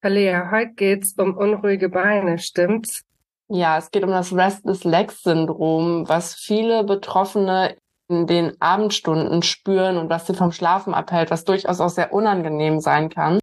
Alea, heute geht's um unruhige Beine, stimmt's? Ja, es geht um das Restless Legs Syndrom, was viele Betroffene in den Abendstunden spüren und was sie vom Schlafen abhält, was durchaus auch sehr unangenehm sein kann.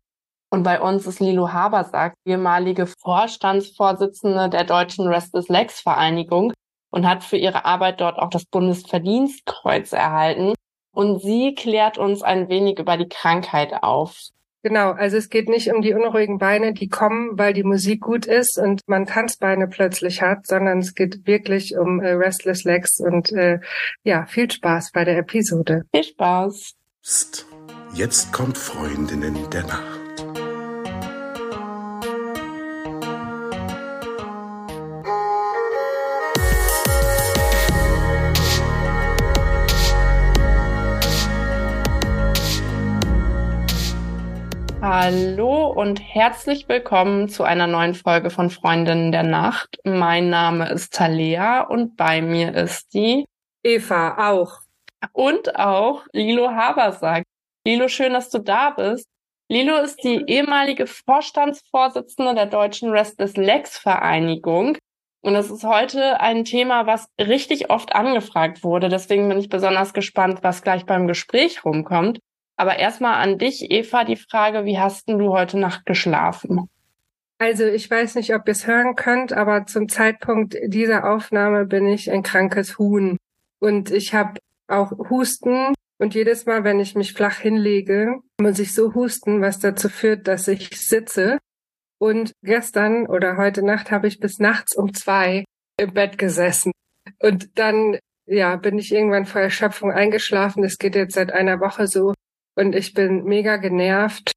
Und bei uns ist Lilo Habersack, ehemalige Vorstandsvorsitzende der Deutschen Restless Legs Vereinigung und hat für ihre Arbeit dort auch das Bundesverdienstkreuz erhalten. Und sie klärt uns ein wenig über die Krankheit auf. Genau, also es geht nicht um die unruhigen Beine, die kommen, weil die Musik gut ist und man Tanzbeine plötzlich hat, sondern es geht wirklich um äh, Restless Legs und äh, ja, viel Spaß bei der Episode. Viel Spaß. Psst. Jetzt kommt Freundinnen der Nacht. Hallo und herzlich willkommen zu einer neuen Folge von Freundinnen der Nacht. Mein Name ist Talea und bei mir ist die Eva auch. Und auch Lilo Habersack. Lilo, schön, dass du da bist. Lilo ist die ehemalige Vorstandsvorsitzende der Deutschen Restless Legs Vereinigung. Und es ist heute ein Thema, was richtig oft angefragt wurde. Deswegen bin ich besonders gespannt, was gleich beim Gespräch rumkommt. Aber erstmal an dich, Eva, die Frage, wie hast denn du heute Nacht geschlafen? Also ich weiß nicht, ob ihr es hören könnt, aber zum Zeitpunkt dieser Aufnahme bin ich ein krankes Huhn. Und ich habe auch Husten. Und jedes Mal, wenn ich mich flach hinlege, muss ich so husten, was dazu führt, dass ich sitze. Und gestern oder heute Nacht habe ich bis nachts um zwei im Bett gesessen. Und dann, ja, bin ich irgendwann vor Erschöpfung eingeschlafen. Das geht jetzt seit einer Woche so und ich bin mega genervt,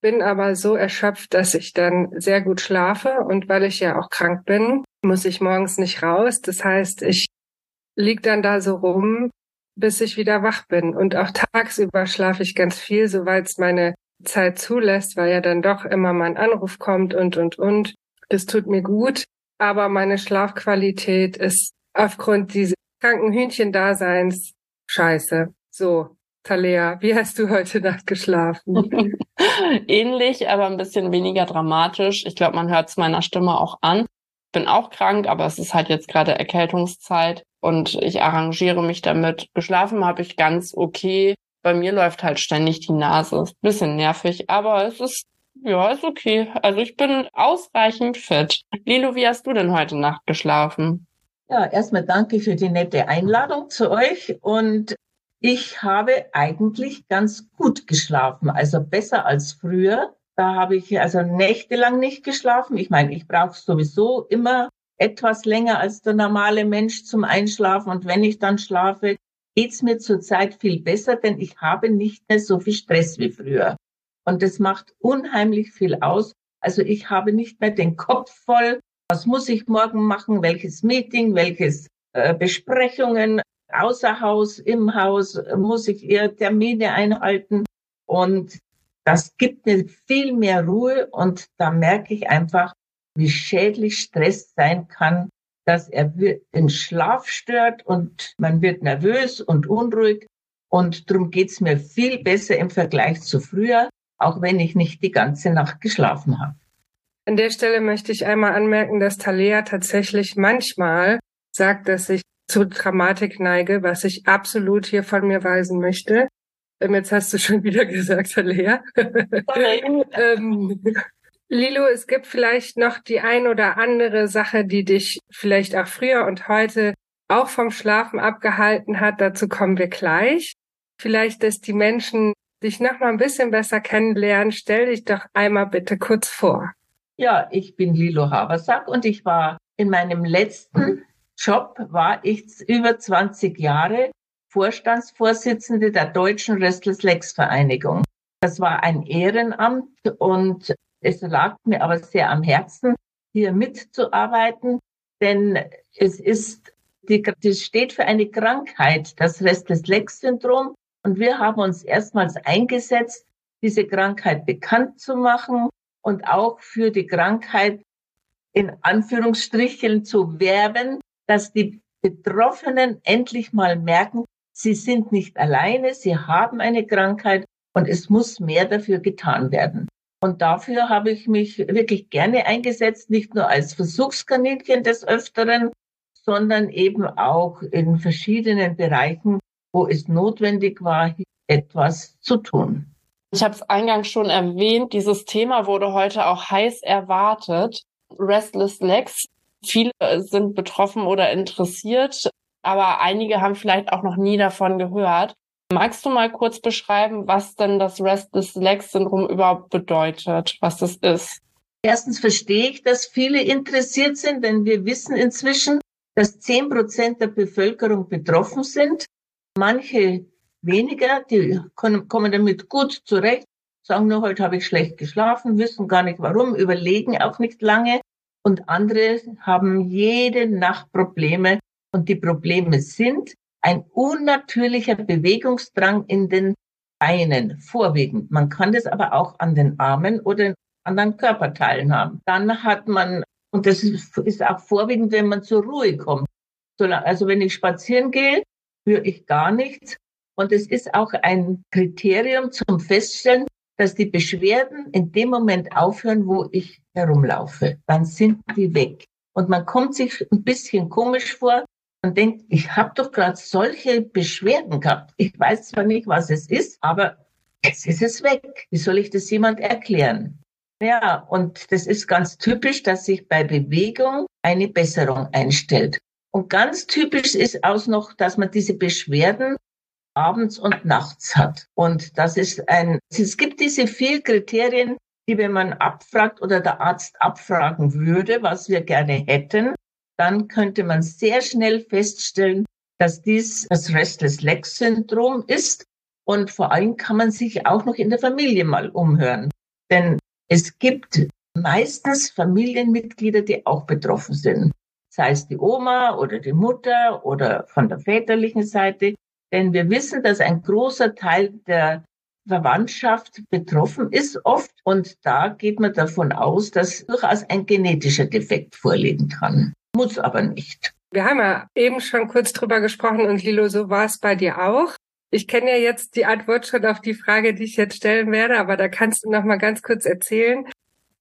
bin aber so erschöpft, dass ich dann sehr gut schlafe und weil ich ja auch krank bin, muss ich morgens nicht raus. Das heißt, ich lieg dann da so rum, bis ich wieder wach bin und auch tagsüber schlafe ich ganz viel, soweit es meine Zeit zulässt, weil ja dann doch immer mein Anruf kommt und und und. Das tut mir gut, aber meine Schlafqualität ist aufgrund dieses kranken Hühnchendaseins scheiße. So, Talea, wie hast du heute Nacht geschlafen? Ähnlich, aber ein bisschen weniger dramatisch. Ich glaube, man hört es meiner Stimme auch an. Ich bin auch krank, aber es ist halt jetzt gerade Erkältungszeit und ich arrangiere mich damit. Geschlafen habe ich ganz okay. Bei mir läuft halt ständig die Nase. Ist ein bisschen nervig, aber es ist ja, ist okay. Also ich bin ausreichend fit. Lilo, wie hast du denn heute Nacht geschlafen? Ja, erstmal danke für die nette Einladung zu euch und ich habe eigentlich ganz gut geschlafen, also besser als früher. Da habe ich also nächtelang nicht geschlafen. Ich meine, ich brauche sowieso immer etwas länger als der normale Mensch zum Einschlafen. Und wenn ich dann schlafe, geht's mir zurzeit viel besser, denn ich habe nicht mehr so viel Stress wie früher. Und das macht unheimlich viel aus. Also ich habe nicht mehr den Kopf voll. Was muss ich morgen machen? Welches Meeting? Welches äh, Besprechungen? Außer Haus, im Haus, muss ich eher Termine einhalten. Und das gibt mir viel mehr Ruhe und da merke ich einfach, wie schädlich Stress sein kann, dass er den Schlaf stört und man wird nervös und unruhig. Und darum geht's mir viel besser im Vergleich zu früher, auch wenn ich nicht die ganze Nacht geschlafen habe. An der Stelle möchte ich einmal anmerken, dass Talea tatsächlich manchmal sagt, dass sich zu Dramatik neige, was ich absolut hier von mir weisen möchte. Ähm, jetzt hast du schon wieder gesagt, Herr Lea. ähm, Lilo, es gibt vielleicht noch die ein oder andere Sache, die dich vielleicht auch früher und heute auch vom Schlafen abgehalten hat. Dazu kommen wir gleich. Vielleicht, dass die Menschen dich noch mal ein bisschen besser kennenlernen. Stell dich doch einmal bitte kurz vor. Ja, ich bin Lilo Habersack und ich war in meinem letzten Job war ich über 20 Jahre Vorstandsvorsitzende der Deutschen Restless Legs Vereinigung. Das war ein Ehrenamt und es lag mir aber sehr am Herzen, hier mitzuarbeiten, denn es ist, die, das steht für eine Krankheit, das Restless Legs Syndrom. Und wir haben uns erstmals eingesetzt, diese Krankheit bekannt zu machen und auch für die Krankheit in Anführungsstrichen zu werben, dass die Betroffenen endlich mal merken, sie sind nicht alleine, sie haben eine Krankheit und es muss mehr dafür getan werden. Und dafür habe ich mich wirklich gerne eingesetzt, nicht nur als Versuchskaninchen des Öfteren, sondern eben auch in verschiedenen Bereichen, wo es notwendig war, etwas zu tun. Ich habe es eingangs schon erwähnt, dieses Thema wurde heute auch heiß erwartet. Restless Legs. Viele sind betroffen oder interessiert, aber einige haben vielleicht auch noch nie davon gehört. Magst du mal kurz beschreiben, was denn das Restless Legs Syndrom überhaupt bedeutet, was das ist? Erstens verstehe ich, dass viele interessiert sind, denn wir wissen inzwischen, dass zehn Prozent der Bevölkerung betroffen sind. Manche weniger, die kommen damit gut zurecht, sagen nur, heute habe ich schlecht geschlafen, wissen gar nicht warum, überlegen auch nicht lange. Und andere haben jede Nacht Probleme. Und die Probleme sind, ein unnatürlicher Bewegungsdrang in den Beinen, vorwiegend. Man kann das aber auch an den Armen oder in anderen Körperteilen haben. Dann hat man, und das ist auch vorwiegend, wenn man zur Ruhe kommt. Also wenn ich spazieren gehe, spüre ich gar nichts. Und es ist auch ein Kriterium zum Feststellen, dass die Beschwerden in dem Moment aufhören, wo ich herumlaufe. Dann sind die weg. Und man kommt sich ein bisschen komisch vor, und denkt, ich habe doch gerade solche Beschwerden gehabt. Ich weiß zwar nicht, was es ist, aber jetzt ist es weg. Wie soll ich das jemand erklären? Ja, und das ist ganz typisch, dass sich bei Bewegung eine Besserung einstellt. Und ganz typisch ist auch noch, dass man diese Beschwerden abends und nachts hat. Und das ist ein, es gibt diese vier Kriterien, die, wenn man abfragt oder der Arzt abfragen würde, was wir gerne hätten, dann könnte man sehr schnell feststellen, dass dies das Restless Leg Syndrom ist. Und vor allem kann man sich auch noch in der Familie mal umhören. Denn es gibt meistens Familienmitglieder, die auch betroffen sind. Sei es die Oma oder die Mutter oder von der väterlichen Seite. Denn wir wissen, dass ein großer Teil der Verwandtschaft betroffen ist oft. Und da geht man davon aus, dass durchaus ein genetischer Defekt vorliegen kann muss aber nicht. Wir haben ja eben schon kurz drüber gesprochen und Lilo, so war es bei dir auch. Ich kenne ja jetzt die Antwort schon auf die Frage, die ich jetzt stellen werde, aber da kannst du noch mal ganz kurz erzählen.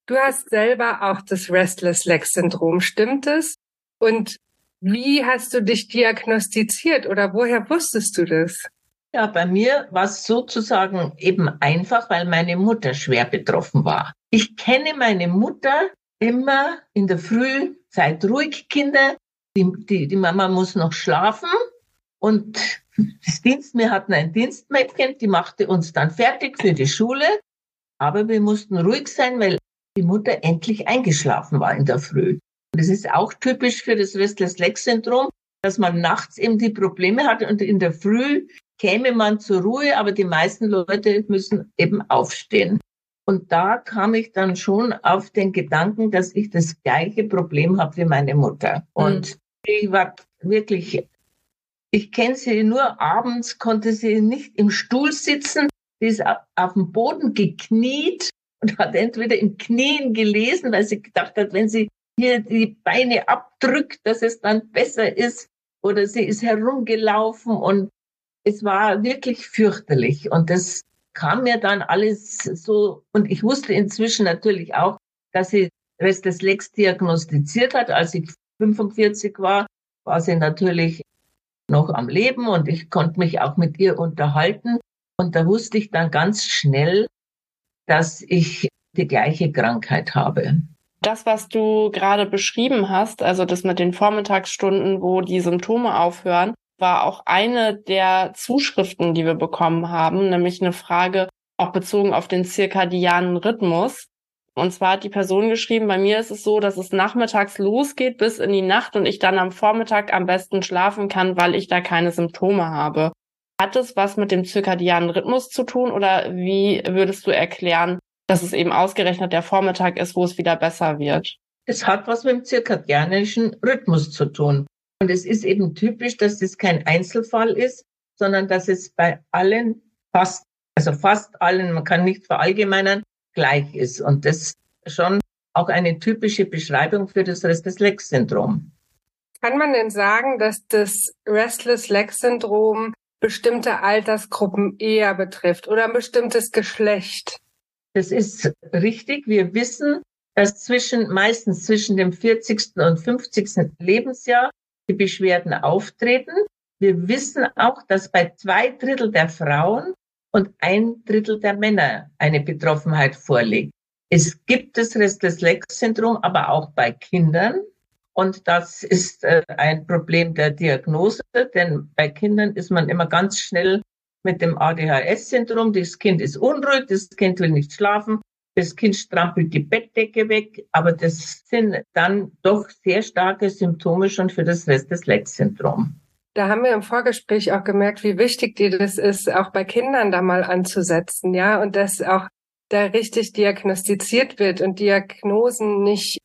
Du hast selber auch das Restless Leg Syndrom, stimmt es? Und wie hast du dich diagnostiziert oder woher wusstest du das? Ja, bei mir war es sozusagen eben einfach, weil meine Mutter schwer betroffen war. Ich kenne meine Mutter immer in der Früh seid ruhig, Kinder. Die, die, die Mama muss noch schlafen. Und das Dienst, wir hatten ein Dienstmädchen, die machte uns dann fertig für die Schule. Aber wir mussten ruhig sein, weil die Mutter endlich eingeschlafen war in der Früh. Das ist auch typisch für das Restless Leg Syndrom, dass man nachts eben die Probleme hat und in der Früh käme man zur Ruhe, aber die meisten Leute müssen eben aufstehen. Und da kam ich dann schon auf den Gedanken, dass ich das gleiche Problem habe wie meine Mutter. Und mhm. ich war wirklich, ich kenne sie nur abends, konnte sie nicht im Stuhl sitzen. Sie ist auf dem Boden gekniet und hat entweder im Knien gelesen, weil sie gedacht hat, wenn sie hier die Beine abdrückt, dass es dann besser ist. Oder sie ist herumgelaufen und es war wirklich fürchterlich. Und das kam mir dann alles so, und ich wusste inzwischen natürlich auch, dass sie Restless diagnostiziert hat. Als ich 45 war, war sie natürlich noch am Leben und ich konnte mich auch mit ihr unterhalten. Und da wusste ich dann ganz schnell, dass ich die gleiche Krankheit habe. Das, was du gerade beschrieben hast, also das mit den Vormittagsstunden, wo die Symptome aufhören, war auch eine der Zuschriften, die wir bekommen haben, nämlich eine Frage auch bezogen auf den zirkadianen Rhythmus. Und zwar hat die Person geschrieben, bei mir ist es so, dass es nachmittags losgeht bis in die Nacht und ich dann am Vormittag am besten schlafen kann, weil ich da keine Symptome habe. Hat es was mit dem zirkadianen Rhythmus zu tun oder wie würdest du erklären, dass es eben ausgerechnet der Vormittag ist, wo es wieder besser wird? Es hat was mit dem zirkadianischen Rhythmus zu tun. Und es ist eben typisch, dass das kein Einzelfall ist, sondern dass es bei allen fast, also fast allen, man kann nicht verallgemeinern, gleich ist. Und das schon auch eine typische Beschreibung für das Restless Leg Syndrom. Kann man denn sagen, dass das Restless Leg Syndrom bestimmte Altersgruppen eher betrifft oder ein bestimmtes Geschlecht? Das ist richtig. Wir wissen, dass zwischen, meistens zwischen dem 40. und 50. Lebensjahr die Beschwerden auftreten. Wir wissen auch, dass bei zwei Drittel der Frauen und ein Drittel der Männer eine Betroffenheit vorliegt. Es gibt das Restless-Legs-Syndrom aber auch bei Kindern. Und das ist äh, ein Problem der Diagnose, denn bei Kindern ist man immer ganz schnell mit dem ADHS-Syndrom. Das Kind ist unruhig, das Kind will nicht schlafen, das Kind strampelt die Bettdecke weg, aber das sind dann doch sehr starke Symptome schon für das Restless-Legs-Syndrom. Da haben wir im Vorgespräch auch gemerkt, wie wichtig dir das ist, auch bei Kindern da mal anzusetzen, ja, und dass auch da richtig diagnostiziert wird und Diagnosen nicht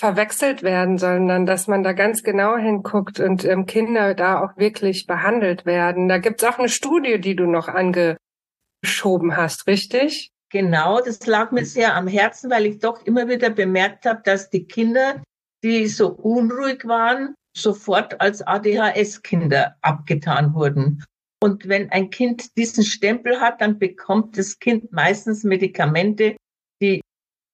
verwechselt werden, sondern dass man da ganz genau hinguckt und ähm, Kinder da auch wirklich behandelt werden. Da gibt's auch eine Studie, die du noch angeschoben hast, richtig? Genau, das lag mir sehr am Herzen, weil ich doch immer wieder bemerkt habe, dass die Kinder, die so unruhig waren, sofort als ADHS-Kinder abgetan wurden. Und wenn ein Kind diesen Stempel hat, dann bekommt das Kind meistens Medikamente, die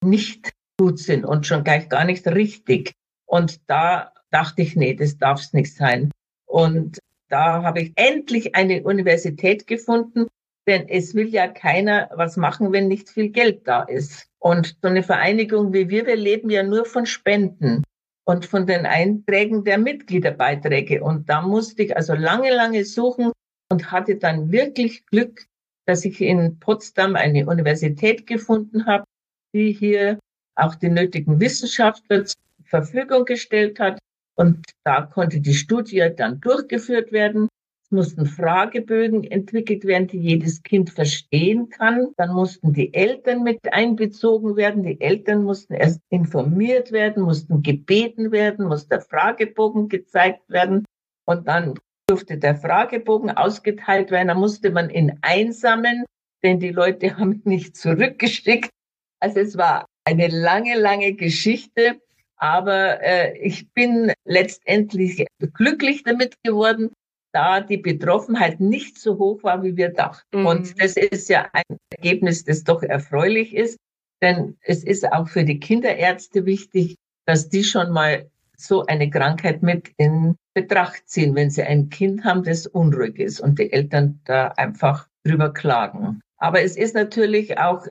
nicht gut sind und schon gleich gar nicht richtig. Und da dachte ich, nee, das darf es nicht sein. Und da habe ich endlich eine Universität gefunden, denn es will ja keiner was machen, wenn nicht viel Geld da ist. Und so eine Vereinigung wie wir, wir leben ja nur von Spenden und von den Einträgen der Mitgliederbeiträge. Und da musste ich also lange, lange suchen und hatte dann wirklich Glück, dass ich in Potsdam eine Universität gefunden habe, die hier auch die nötigen Wissenschaftler zur Verfügung gestellt hat. Und da konnte die Studie dann durchgeführt werden. Es mussten Fragebögen entwickelt werden, die jedes Kind verstehen kann. Dann mussten die Eltern mit einbezogen werden. Die Eltern mussten erst informiert werden, mussten gebeten werden, musste der Fragebogen gezeigt werden. Und dann durfte der Fragebogen ausgeteilt werden. Da musste man ihn einsammeln, denn die Leute haben ihn nicht zurückgeschickt. Also es war eine lange, lange Geschichte. Aber äh, ich bin letztendlich glücklich damit geworden, da die Betroffenheit nicht so hoch war, wie wir dachten. Mhm. Und das ist ja ein Ergebnis, das doch erfreulich ist. Denn es ist auch für die Kinderärzte wichtig, dass die schon mal so eine Krankheit mit in Betracht ziehen, wenn sie ein Kind haben, das unruhig ist und die Eltern da einfach drüber klagen. Aber es ist natürlich auch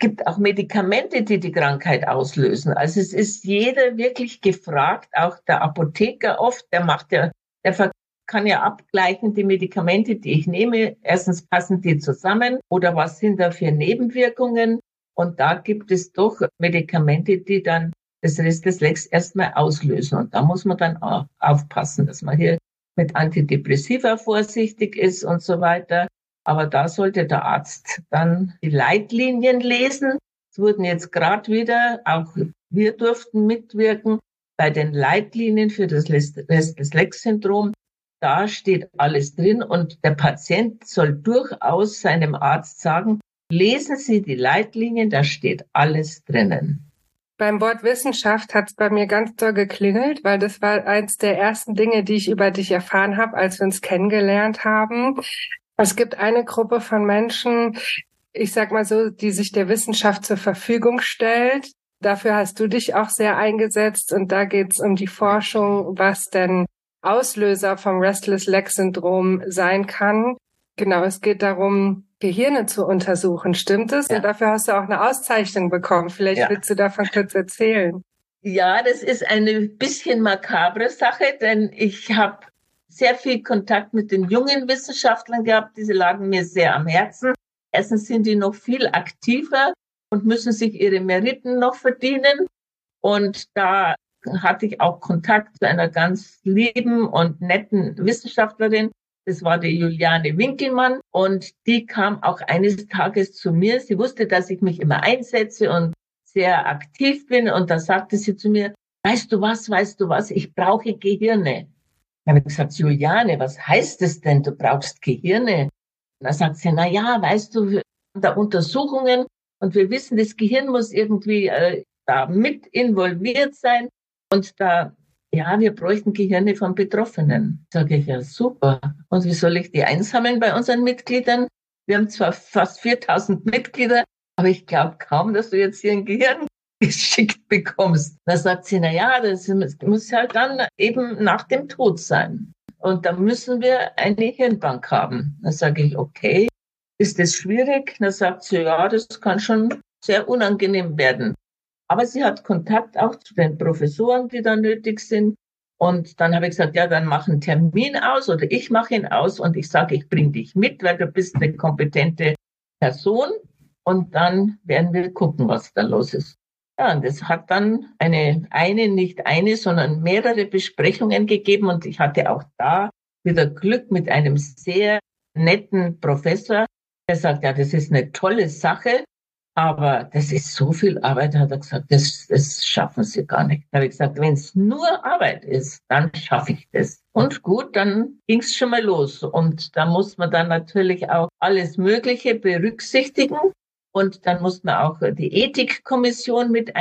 gibt auch Medikamente, die die Krankheit auslösen. Also es ist jeder wirklich gefragt, auch der Apotheker oft, der macht ja, der kann ja abgleichen, die Medikamente, die ich nehme. Erstens passen die zusammen oder was sind da für Nebenwirkungen? Und da gibt es doch Medikamente, die dann das Rest des Lecks erstmal auslösen. Und da muss man dann auch aufpassen, dass man hier mit Antidepressiva vorsichtig ist und so weiter. Aber da sollte der Arzt dann die Leitlinien lesen. Es wurden jetzt gerade wieder, auch wir durften mitwirken bei den Leitlinien für das Restless-Legs-Syndrom. Da steht alles drin und der Patient soll durchaus seinem Arzt sagen, lesen Sie die Leitlinien, da steht alles drinnen. Beim Wort Wissenschaft hat es bei mir ganz doll geklingelt, weil das war eins der ersten Dinge, die ich über dich erfahren habe, als wir uns kennengelernt haben. Es gibt eine Gruppe von Menschen, ich sag mal so, die sich der Wissenschaft zur Verfügung stellt. Dafür hast du dich auch sehr eingesetzt und da geht es um die Forschung, was denn Auslöser vom Restless Leg Syndrom sein kann. Genau, es geht darum, Gehirne zu untersuchen. Stimmt es? Ja. Und dafür hast du auch eine Auszeichnung bekommen. Vielleicht ja. willst du davon kurz erzählen. Ja, das ist eine bisschen makabre Sache, denn ich habe sehr viel Kontakt mit den jungen Wissenschaftlern gehabt. Diese lagen mir sehr am Herzen. Erstens sind die noch viel aktiver und müssen sich ihre Meriten noch verdienen. Und da hatte ich auch Kontakt zu einer ganz lieben und netten Wissenschaftlerin. Das war die Juliane Winkelmann. Und die kam auch eines Tages zu mir. Sie wusste, dass ich mich immer einsetze und sehr aktiv bin. Und da sagte sie zu mir, weißt du was, weißt du was, ich brauche Gehirne. Habe ich gesagt, Juliane, was heißt es denn? Du brauchst Gehirne. Und da sagt sie, na ja, weißt du, da Untersuchungen und wir wissen, das Gehirn muss irgendwie äh, da mit involviert sein. Und da, ja, wir bräuchten Gehirne von Betroffenen. Sage ich, ja, super. Und wie soll ich die einsammeln bei unseren Mitgliedern? Wir haben zwar fast 4000 Mitglieder, aber ich glaube kaum, dass du jetzt hier ein Gehirn geschickt bekommst. Da sagt sie, na ja, das muss halt dann eben nach dem Tod sein. Und da müssen wir eine Hirnbank haben. Da sage ich, okay, ist das schwierig? Da sagt sie, ja, das kann schon sehr unangenehm werden. Aber sie hat Kontakt auch zu den Professoren, die da nötig sind. Und dann habe ich gesagt, ja, dann mach einen Termin aus oder ich mache ihn aus und ich sage, ich bringe dich mit, weil du bist eine kompetente Person. Und dann werden wir gucken, was da los ist. Ja, und es hat dann eine, eine, nicht eine, sondern mehrere Besprechungen gegeben und ich hatte auch da wieder Glück mit einem sehr netten Professor, der sagt, ja, das ist eine tolle Sache, aber das ist so viel Arbeit, hat er gesagt, das, das schaffen Sie gar nicht. Da habe ich gesagt, wenn es nur Arbeit ist, dann schaffe ich das. Und gut, dann ging es schon mal los. Und da muss man dann natürlich auch alles Mögliche berücksichtigen. Und dann muss man auch die Ethikkommission mit,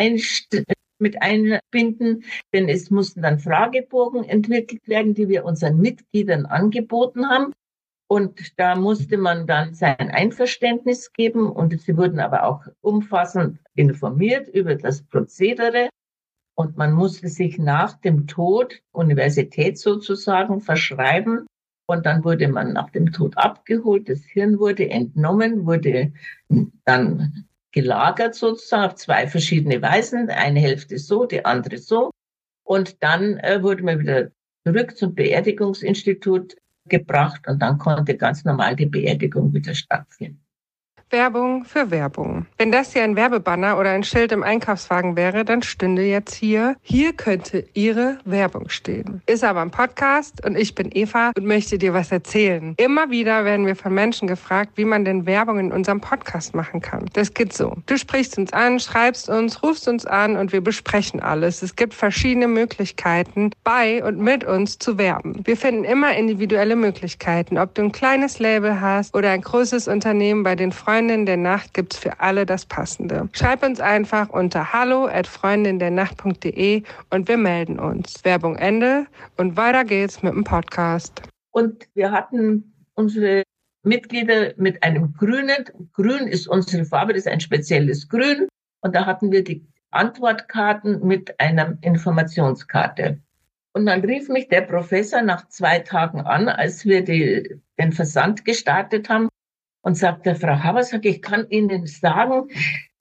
mit einbinden, denn es mussten dann Fragebogen entwickelt werden, die wir unseren Mitgliedern angeboten haben. Und da musste man dann sein Einverständnis geben und sie wurden aber auch umfassend informiert über das Prozedere. Und man musste sich nach dem Tod Universität sozusagen verschreiben. Und dann wurde man nach dem Tod abgeholt, das Hirn wurde entnommen, wurde dann gelagert sozusagen auf zwei verschiedene Weisen, eine Hälfte so, die andere so. Und dann äh, wurde man wieder zurück zum Beerdigungsinstitut gebracht und dann konnte ganz normal die Beerdigung wieder stattfinden. Werbung für Werbung. Wenn das hier ein Werbebanner oder ein Schild im Einkaufswagen wäre, dann stünde jetzt hier, hier könnte Ihre Werbung stehen. Ist aber ein Podcast und ich bin Eva und möchte dir was erzählen. Immer wieder werden wir von Menschen gefragt, wie man denn Werbung in unserem Podcast machen kann. Das geht so. Du sprichst uns an, schreibst uns, rufst uns an und wir besprechen alles. Es gibt verschiedene Möglichkeiten, bei und mit uns zu werben. Wir finden immer individuelle Möglichkeiten, ob du ein kleines Label hast oder ein großes Unternehmen bei den Freunden Freundin der Nacht gibt's für alle das Passende. Schreib uns einfach unter hallo at freundindernacht.de und wir melden uns. Werbung Ende und weiter geht's mit dem Podcast. Und wir hatten unsere Mitglieder mit einem grünen, grün ist unsere Farbe, das ist ein spezielles Grün. Und da hatten wir die Antwortkarten mit einer Informationskarte. Und dann rief mich der Professor nach zwei Tagen an, als wir die, den Versand gestartet haben und sagte, Frau Habersack, ich kann Ihnen sagen,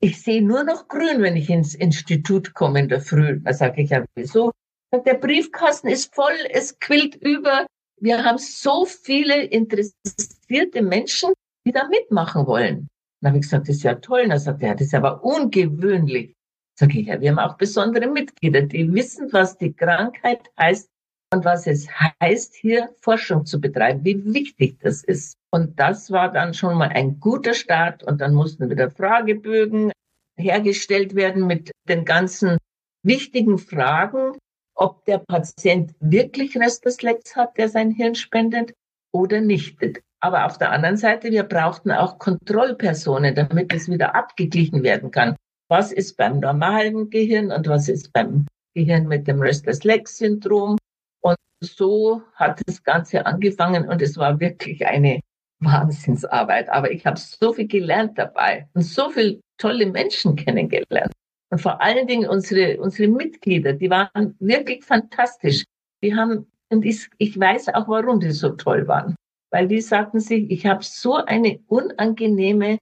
ich sehe nur noch grün, wenn ich ins Institut komme in der Früh. Da sage ich, ja, wieso? Der Briefkasten ist voll, es quillt über. Wir haben so viele interessierte Menschen, die da mitmachen wollen. Dann habe ich gesagt, das ist ja toll. Dann sagt er, das ist aber ungewöhnlich. Sag ich, ja, wir haben auch besondere Mitglieder, die wissen, was die Krankheit heißt und was es heißt, hier Forschung zu betreiben, wie wichtig das ist. Und das war dann schon mal ein guter Start. Und dann mussten wieder Fragebögen hergestellt werden mit den ganzen wichtigen Fragen, ob der Patient wirklich Restless hat, der sein Hirn spendet oder nicht. Aber auf der anderen Seite, wir brauchten auch Kontrollpersonen, damit es wieder abgeglichen werden kann. Was ist beim normalen Gehirn und was ist beim Gehirn mit dem Restless Leg Syndrom? Und so hat das Ganze angefangen und es war wirklich eine Wahnsinnsarbeit. Aber ich habe so viel gelernt dabei und so viele tolle Menschen kennengelernt. Und vor allen Dingen unsere, unsere Mitglieder, die waren wirklich fantastisch. Die haben, und ich, ich weiß auch, warum die so toll waren. Weil die sagten sich, ich habe so eine unangenehme,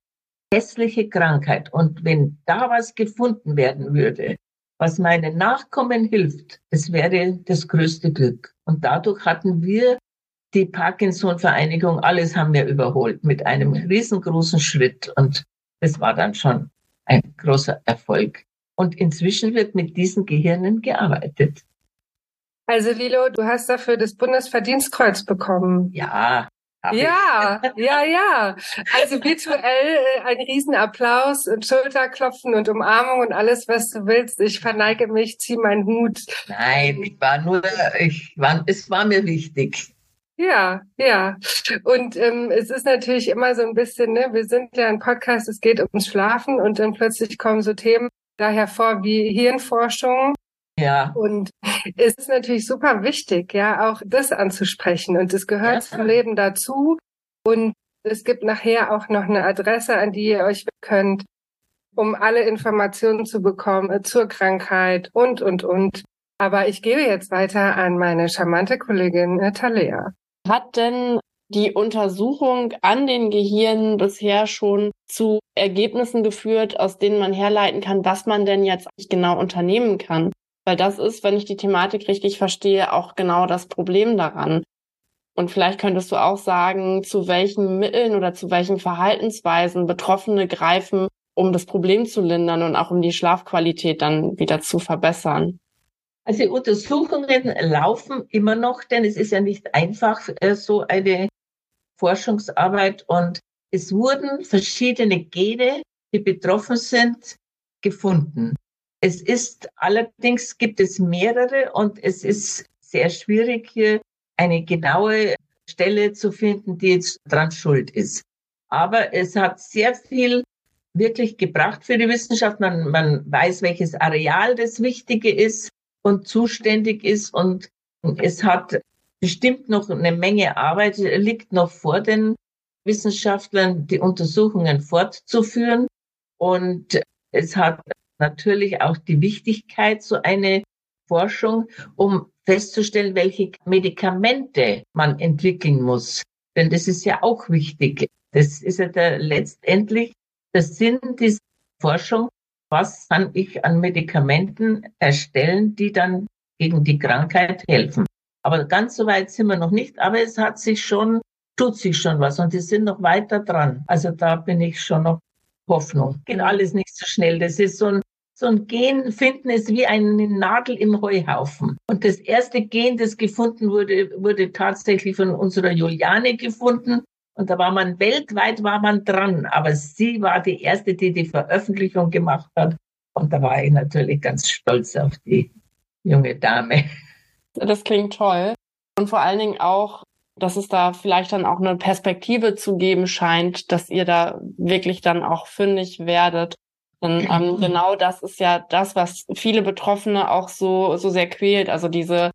hässliche Krankheit. Und wenn da was gefunden werden würde, was meinen Nachkommen hilft, es wäre das größte Glück. Und dadurch hatten wir die Parkinson-Vereinigung, alles haben wir überholt mit einem riesengroßen Schritt. Und das war dann schon ein großer Erfolg. Und inzwischen wird mit diesen Gehirnen gearbeitet. Also Lilo, du hast dafür das Bundesverdienstkreuz bekommen. Ja, ja, ja, ja. Also virtuell äh, ein Riesenapplaus und Schulterklopfen und Umarmung und alles, was du willst. Ich verneige mich, zieh meinen Hut. Nein, ich war nur, ich war, es war mir wichtig. Ja, ja. Und ähm, es ist natürlich immer so ein bisschen, ne, wir sind ja ein Podcast, es geht ums Schlafen und dann plötzlich kommen so Themen da hervor wie Hirnforschung ja. Und es ist natürlich super wichtig, ja, auch das anzusprechen. Und es gehört ja. zum Leben dazu. Und es gibt nachher auch noch eine Adresse, an die ihr euch könnt, um alle Informationen zu bekommen äh, zur Krankheit und, und, und. Aber ich gebe jetzt weiter an meine charmante Kollegin äh. Hat denn die Untersuchung an den Gehirnen bisher schon zu Ergebnissen geführt, aus denen man herleiten kann, was man denn jetzt genau unternehmen kann? Weil das ist, wenn ich die Thematik richtig verstehe, auch genau das Problem daran. Und vielleicht könntest du auch sagen, zu welchen Mitteln oder zu welchen Verhaltensweisen Betroffene greifen, um das Problem zu lindern und auch um die Schlafqualität dann wieder zu verbessern. Also Untersuchungen laufen immer noch, denn es ist ja nicht einfach, äh, so eine Forschungsarbeit. Und es wurden verschiedene Gene, die betroffen sind, gefunden. Es ist allerdings gibt es mehrere und es ist sehr schwierig hier eine genaue Stelle zu finden, die jetzt dran schuld ist. Aber es hat sehr viel wirklich gebracht für die Wissenschaft. Man, man weiß, welches Areal das Wichtige ist und zuständig ist. Und es hat bestimmt noch eine Menge Arbeit, liegt noch vor den Wissenschaftlern, die Untersuchungen fortzuführen. Und es hat natürlich auch die Wichtigkeit, so eine Forschung, um festzustellen, welche Medikamente man entwickeln muss. Denn das ist ja auch wichtig. Das ist ja der, letztendlich der Sinn dieser Forschung. Was kann ich an Medikamenten erstellen, die dann gegen die Krankheit helfen? Aber ganz so weit sind wir noch nicht. Aber es hat sich schon, tut sich schon was und die sind noch weiter dran. Also da bin ich schon noch Hoffnung. Geht alles nicht so schnell. Das ist so ein, so ein Gen finden ist wie eine Nadel im Heuhaufen. Und das erste Gen, das gefunden wurde, wurde tatsächlich von unserer Juliane gefunden. Und da war man weltweit war man dran. Aber sie war die erste, die die Veröffentlichung gemacht hat. Und da war ich natürlich ganz stolz auf die junge Dame. Das klingt toll. Und vor allen Dingen auch, dass es da vielleicht dann auch eine Perspektive zu geben scheint, dass ihr da wirklich dann auch fündig werdet. Denn ähm, genau das ist ja das, was viele Betroffene auch so, so sehr quält. Also diese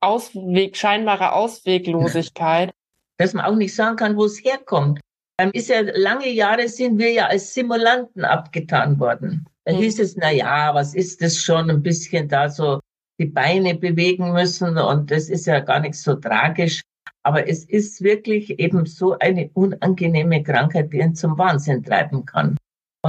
Ausweg, scheinbare Ausweglosigkeit. Dass man auch nicht sagen kann, wo es herkommt. Ähm, ist ja, lange Jahre sind wir ja als Simulanten abgetan worden. Da hm. hieß es, na ja, was ist das schon ein bisschen da so die Beine bewegen müssen und das ist ja gar nicht so tragisch. Aber es ist wirklich eben so eine unangenehme Krankheit, die ihn zum Wahnsinn treiben kann.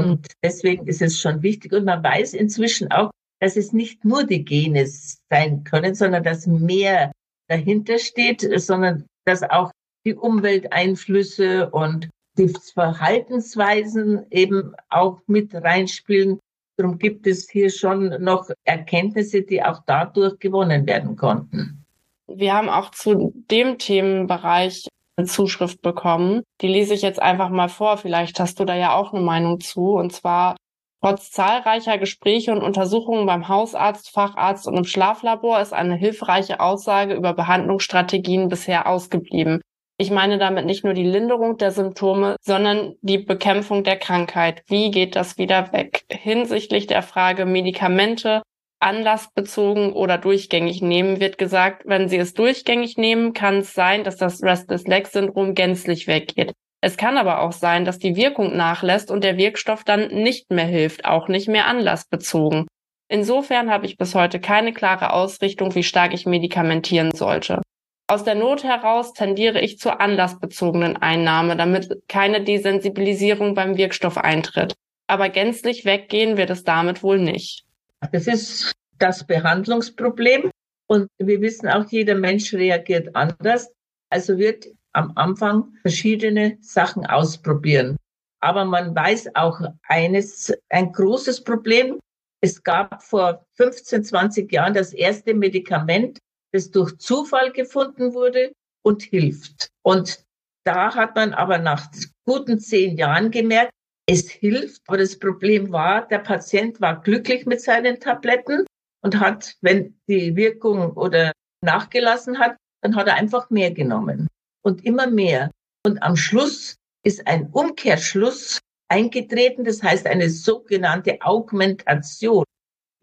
Und deswegen ist es schon wichtig. Und man weiß inzwischen auch, dass es nicht nur die Gene sein können, sondern dass mehr dahinter steht, sondern dass auch die Umwelteinflüsse und die Verhaltensweisen eben auch mit reinspielen. Darum gibt es hier schon noch Erkenntnisse, die auch dadurch gewonnen werden konnten. Wir haben auch zu dem Themenbereich eine Zuschrift bekommen. Die lese ich jetzt einfach mal vor. Vielleicht hast du da ja auch eine Meinung zu. Und zwar, trotz zahlreicher Gespräche und Untersuchungen beim Hausarzt, Facharzt und im Schlaflabor ist eine hilfreiche Aussage über Behandlungsstrategien bisher ausgeblieben. Ich meine damit nicht nur die Linderung der Symptome, sondern die Bekämpfung der Krankheit. Wie geht das wieder weg? Hinsichtlich der Frage Medikamente anlassbezogen oder durchgängig nehmen, wird gesagt, wenn Sie es durchgängig nehmen, kann es sein, dass das Restless Leg Syndrom gänzlich weggeht. Es kann aber auch sein, dass die Wirkung nachlässt und der Wirkstoff dann nicht mehr hilft, auch nicht mehr anlassbezogen. Insofern habe ich bis heute keine klare Ausrichtung, wie stark ich medikamentieren sollte. Aus der Not heraus tendiere ich zur anlassbezogenen Einnahme, damit keine Desensibilisierung beim Wirkstoff eintritt. Aber gänzlich weggehen wird es damit wohl nicht. Das ist das Behandlungsproblem. Und wir wissen auch, jeder Mensch reagiert anders. Also wird am Anfang verschiedene Sachen ausprobieren. Aber man weiß auch eines, ein großes Problem. Es gab vor 15, 20 Jahren das erste Medikament, das durch Zufall gefunden wurde und hilft. Und da hat man aber nach guten zehn Jahren gemerkt, es hilft. Aber das Problem war, der Patient war glücklich mit seinen Tabletten und hat, wenn die Wirkung oder nachgelassen hat, dann hat er einfach mehr genommen und immer mehr. Und am Schluss ist ein Umkehrschluss eingetreten, das heißt eine sogenannte Augmentation.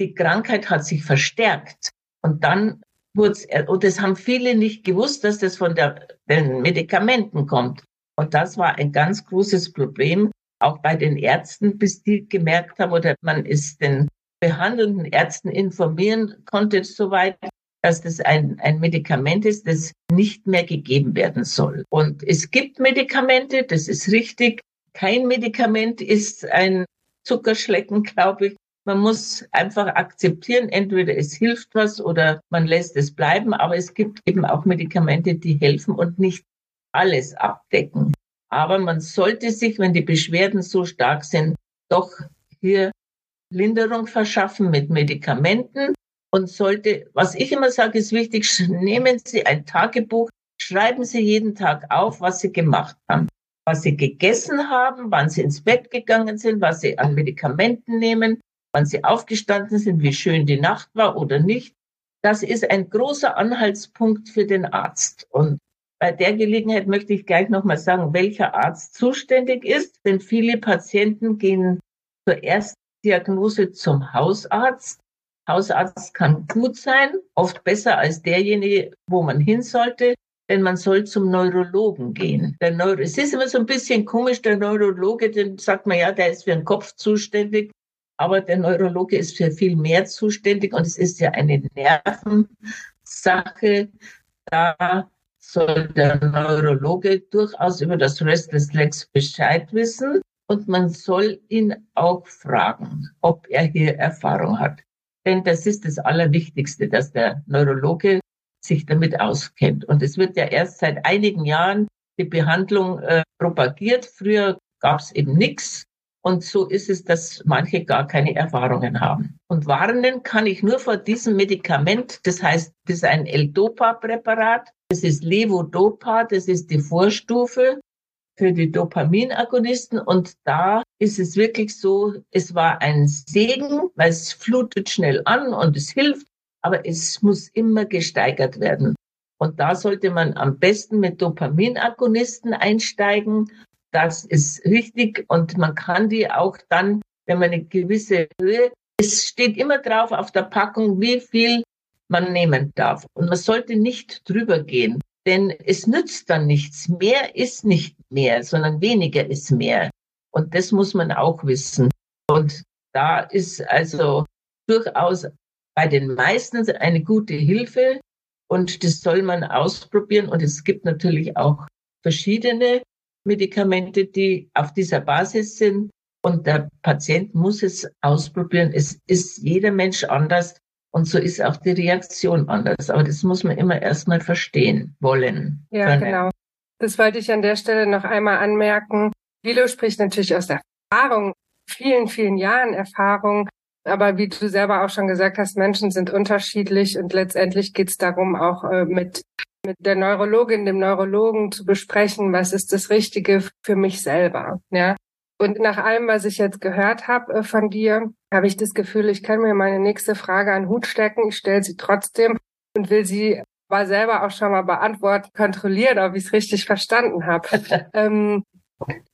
Die Krankheit hat sich verstärkt und dann und das haben viele nicht gewusst, dass das von der, den Medikamenten kommt. Und das war ein ganz großes Problem. Auch bei den Ärzten, bis die gemerkt haben oder man ist den behandelnden Ärzten informieren konnte, soweit, dass das ein, ein Medikament ist, das nicht mehr gegeben werden soll. Und es gibt Medikamente, das ist richtig. Kein Medikament ist ein Zuckerschlecken, glaube ich. Man muss einfach akzeptieren, entweder es hilft was oder man lässt es bleiben, aber es gibt eben auch Medikamente, die helfen und nicht alles abdecken. Aber man sollte sich, wenn die Beschwerden so stark sind, doch hier Linderung verschaffen mit Medikamenten und sollte, was ich immer sage, ist wichtig, nehmen Sie ein Tagebuch, schreiben Sie jeden Tag auf, was Sie gemacht haben, was Sie gegessen haben, wann Sie ins Bett gegangen sind, was Sie an Medikamenten nehmen, wann Sie aufgestanden sind, wie schön die Nacht war oder nicht. Das ist ein großer Anhaltspunkt für den Arzt. Und bei der Gelegenheit möchte ich gleich nochmal sagen, welcher Arzt zuständig ist, denn viele Patienten gehen zur Erstdiagnose zum Hausarzt. Hausarzt kann gut sein, oft besser als derjenige, wo man hin sollte, denn man soll zum Neurologen gehen. Der Neuro es ist immer so ein bisschen komisch, der Neurologe, den sagt man ja, der ist für den Kopf zuständig, aber der Neurologe ist für viel mehr zuständig und es ist ja eine Nervensache. Da soll der Neurologe durchaus über das Restless Legs Bescheid wissen und man soll ihn auch fragen, ob er hier Erfahrung hat. Denn das ist das Allerwichtigste, dass der Neurologe sich damit auskennt. Und es wird ja erst seit einigen Jahren die Behandlung äh, propagiert. Früher gab es eben nichts. Und so ist es, dass manche gar keine Erfahrungen haben. Und warnen kann ich nur vor diesem Medikament. Das heißt, das ist ein L-Dopa-Präparat. Das ist Levodopa. Das ist die Vorstufe für die Dopaminagonisten. Und da ist es wirklich so, es war ein Segen, weil es flutet schnell an und es hilft. Aber es muss immer gesteigert werden. Und da sollte man am besten mit Dopaminagonisten einsteigen das ist richtig und man kann die auch dann, wenn man eine gewisse Höhe, es steht immer drauf auf der Packung, wie viel man nehmen darf. Und man sollte nicht drüber gehen, denn es nützt dann nichts. Mehr ist nicht mehr, sondern weniger ist mehr. Und das muss man auch wissen. Und da ist also durchaus bei den meisten eine gute Hilfe und das soll man ausprobieren. Und es gibt natürlich auch verschiedene Medikamente, die auf dieser Basis sind. Und der Patient muss es ausprobieren. Es ist jeder Mensch anders. Und so ist auch die Reaktion anders. Aber das muss man immer erstmal verstehen wollen. Ja, können. genau. Das wollte ich an der Stelle noch einmal anmerken. Lilo spricht natürlich aus der Erfahrung, vielen, vielen Jahren Erfahrung. Aber wie du selber auch schon gesagt hast, Menschen sind unterschiedlich und letztendlich geht es darum, auch äh, mit mit der Neurologin, dem Neurologen zu besprechen, was ist das Richtige für mich selber, ja. Und nach allem, was ich jetzt gehört habe äh, von dir, habe ich das Gefühl, ich kann mir meine nächste Frage an den Hut stecken. Ich stelle sie trotzdem und will sie war selber auch schon mal beantworten, kontrollieren, ob ich es richtig verstanden habe. ähm,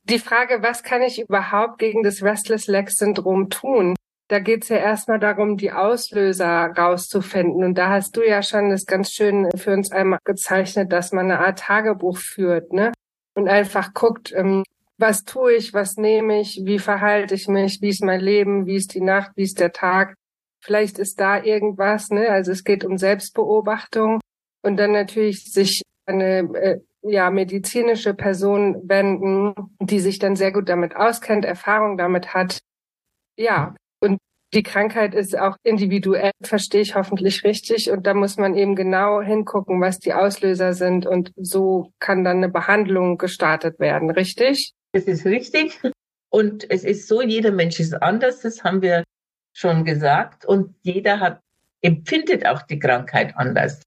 die Frage, was kann ich überhaupt gegen das Restless Leg Syndrom tun? Da geht es ja erstmal darum, die Auslöser rauszufinden. Und da hast du ja schon das ganz schön für uns einmal gezeichnet, dass man eine Art Tagebuch führt, ne? Und einfach guckt, ähm, was tue ich, was nehme ich, wie verhalte ich mich, wie ist mein Leben, wie ist die Nacht, wie ist der Tag. Vielleicht ist da irgendwas, ne? Also es geht um Selbstbeobachtung und dann natürlich sich eine äh, ja medizinische Person wenden, die sich dann sehr gut damit auskennt, Erfahrung damit hat. Ja, und die Krankheit ist auch individuell, verstehe ich hoffentlich richtig. Und da muss man eben genau hingucken, was die Auslöser sind. Und so kann dann eine Behandlung gestartet werden, richtig? Das ist richtig. Und es ist so, jeder Mensch ist anders, das haben wir schon gesagt. Und jeder hat, empfindet auch die Krankheit anders.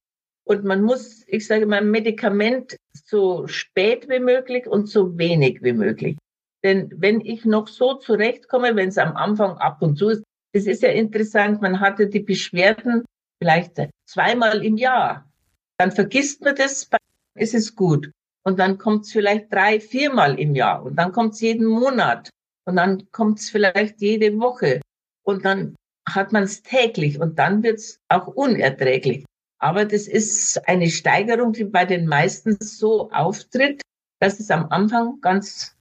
Und man muss, ich sage mal, Medikament so spät wie möglich und so wenig wie möglich. Denn wenn ich noch so zurechtkomme, wenn es am Anfang ab und zu ist, das ist ja interessant, man hatte die Beschwerden vielleicht zweimal im Jahr. Dann vergisst man das, ist es gut. Und dann kommt es vielleicht drei, viermal im Jahr. Und dann kommt es jeden Monat. Und dann kommt es vielleicht jede Woche. Und dann hat man es täglich. Und dann wird es auch unerträglich. Aber das ist eine Steigerung, die bei den meisten so auftritt, dass es am Anfang ganz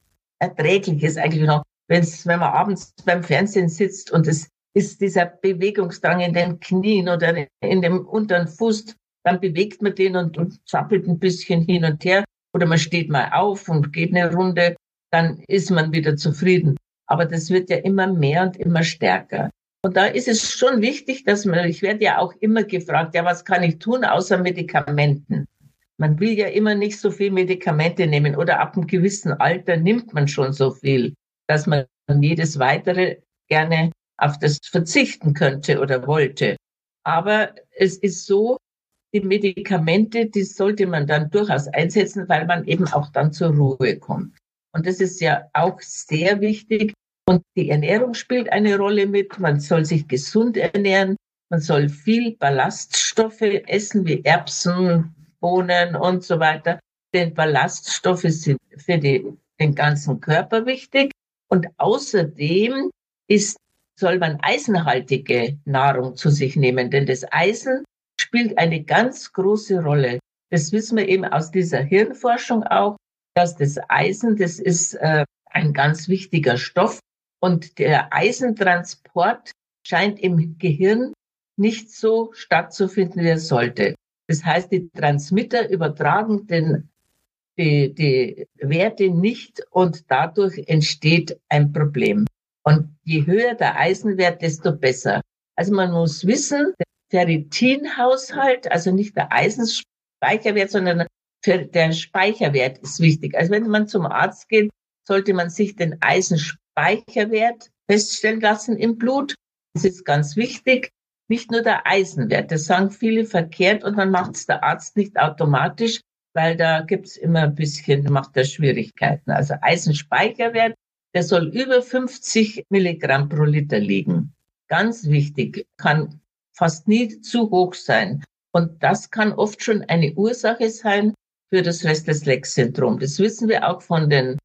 erträglich ist eigentlich noch. wenn's, wenn man abends beim Fernsehen sitzt und es ist dieser Bewegungsdrang in den Knien oder in dem unteren Fuß, dann bewegt man den und, und zappelt ein bisschen hin und her oder man steht mal auf und geht eine Runde, dann ist man wieder zufrieden. Aber das wird ja immer mehr und immer stärker. Und da ist es schon wichtig, dass man, ich werde ja auch immer gefragt, ja, was kann ich tun außer Medikamenten? Man will ja immer nicht so viel Medikamente nehmen oder ab einem gewissen Alter nimmt man schon so viel, dass man jedes weitere gerne auf das verzichten könnte oder wollte. Aber es ist so, die Medikamente, die sollte man dann durchaus einsetzen, weil man eben auch dann zur Ruhe kommt. Und das ist ja auch sehr wichtig. Und die Ernährung spielt eine Rolle mit. Man soll sich gesund ernähren. Man soll viel Ballaststoffe essen, wie Erbsen, Bohnen und so weiter. Denn Ballaststoffe sind für die, den ganzen Körper wichtig. Und außerdem ist, soll man eisenhaltige Nahrung zu sich nehmen, denn das Eisen spielt eine ganz große Rolle. Das wissen wir eben aus dieser Hirnforschung auch, dass das Eisen, das ist äh, ein ganz wichtiger Stoff und der Eisentransport scheint im Gehirn nicht so stattzufinden, wie er sollte. Das heißt, die Transmitter übertragen den, die, die Werte nicht und dadurch entsteht ein Problem. Und je höher der Eisenwert, desto besser. Also man muss wissen, Ferritinhaushalt, also nicht der Eisenspeicherwert, sondern der Speicherwert ist wichtig. Also wenn man zum Arzt geht, sollte man sich den Eisenspeicherwert feststellen lassen im Blut. Das ist ganz wichtig. Nicht nur der Eisenwert, das sagen viele verkehrt und dann macht es der Arzt nicht automatisch, weil da gibt's immer ein bisschen, macht er Schwierigkeiten. Also Eisenspeicherwert, der soll über 50 Milligramm pro Liter liegen. Ganz wichtig, kann fast nie zu hoch sein. Und das kann oft schon eine Ursache sein für das Restless-Legs-Syndrom. Das wissen wir auch von den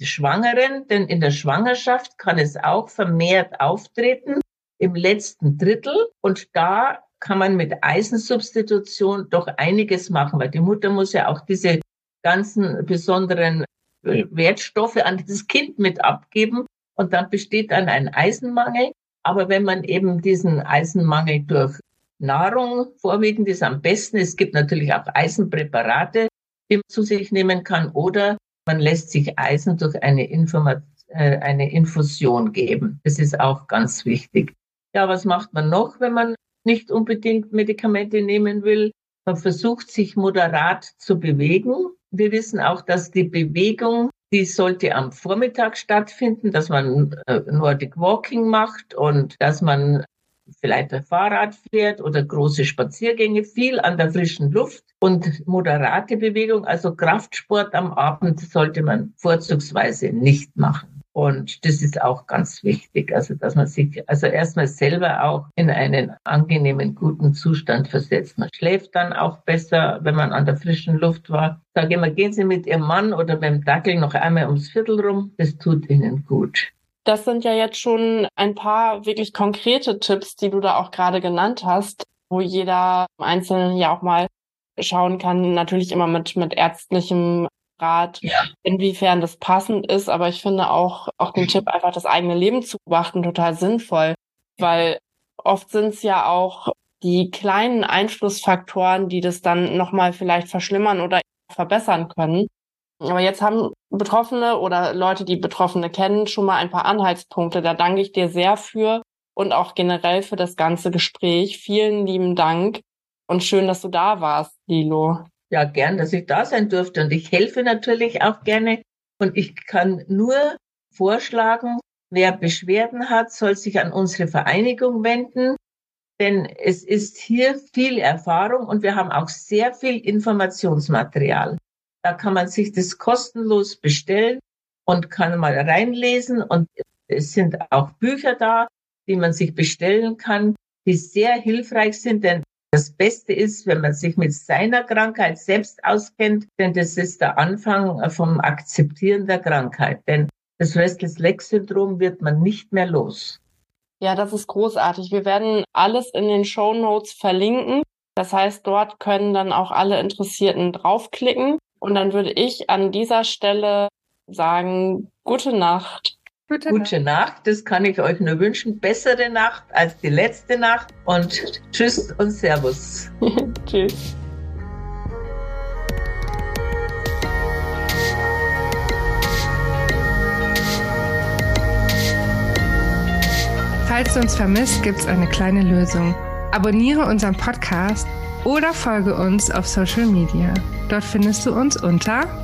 Schwangeren, denn in der Schwangerschaft kann es auch vermehrt auftreten im letzten Drittel. Und da kann man mit Eisensubstitution doch einiges machen, weil die Mutter muss ja auch diese ganzen besonderen Wertstoffe an dieses Kind mit abgeben. Und dann besteht dann ein Eisenmangel. Aber wenn man eben diesen Eisenmangel durch Nahrung vorwiegend ist am besten. Es gibt natürlich auch Eisenpräparate, die man zu sich nehmen kann oder man lässt sich Eisen durch eine, Informat äh, eine Infusion geben. Das ist auch ganz wichtig. Ja, was macht man noch, wenn man nicht unbedingt Medikamente nehmen will? Man versucht sich moderat zu bewegen. Wir wissen auch, dass die Bewegung die sollte am Vormittag stattfinden, dass man äh, Nordic Walking macht und dass man vielleicht ein Fahrrad fährt oder große Spaziergänge, viel an der frischen Luft und moderate Bewegung, also Kraftsport am Abend sollte man vorzugsweise nicht machen. Und das ist auch ganz wichtig, also dass man sich also erstmal selber auch in einen angenehmen, guten Zustand versetzt. Man schläft dann auch besser, wenn man an der frischen Luft war. Sage immer, gehen Sie mit Ihrem Mann oder beim Dackel noch einmal ums Viertel rum. Das tut Ihnen gut. Das sind ja jetzt schon ein paar wirklich konkrete Tipps, die du da auch gerade genannt hast, wo jeder Einzelne ja auch mal schauen kann, natürlich immer mit, mit ärztlichem Rat, ja. inwiefern das passend ist. Aber ich finde auch, auch den Tipp, einfach das eigene Leben zu beobachten, total sinnvoll. Weil oft sind es ja auch die kleinen Einflussfaktoren, die das dann nochmal vielleicht verschlimmern oder verbessern können. Aber jetzt haben Betroffene oder Leute, die Betroffene kennen, schon mal ein paar Anhaltspunkte. Da danke ich dir sehr für und auch generell für das ganze Gespräch. Vielen lieben Dank und schön, dass du da warst, Lilo ja gern, dass ich da sein durfte. Und ich helfe natürlich auch gerne. Und ich kann nur vorschlagen, wer Beschwerden hat, soll sich an unsere Vereinigung wenden. Denn es ist hier viel Erfahrung und wir haben auch sehr viel Informationsmaterial. Da kann man sich das kostenlos bestellen und kann mal reinlesen. Und es sind auch Bücher da, die man sich bestellen kann, die sehr hilfreich sind, denn das Beste ist, wenn man sich mit seiner Krankheit selbst auskennt, denn das ist der Anfang vom Akzeptieren der Krankheit. Denn das Restless-Leg-Syndrom wird man nicht mehr los. Ja, das ist großartig. Wir werden alles in den Show Notes verlinken. Das heißt, dort können dann auch alle Interessierten draufklicken. Und dann würde ich an dieser Stelle sagen, gute Nacht. Gute, Gute Nacht. Nacht. Das kann ich euch nur wünschen. Bessere Nacht als die letzte Nacht. Und tschüss und Servus. tschüss. Falls du uns vermisst, gibt es eine kleine Lösung. Abonniere unseren Podcast oder folge uns auf Social Media. Dort findest du uns unter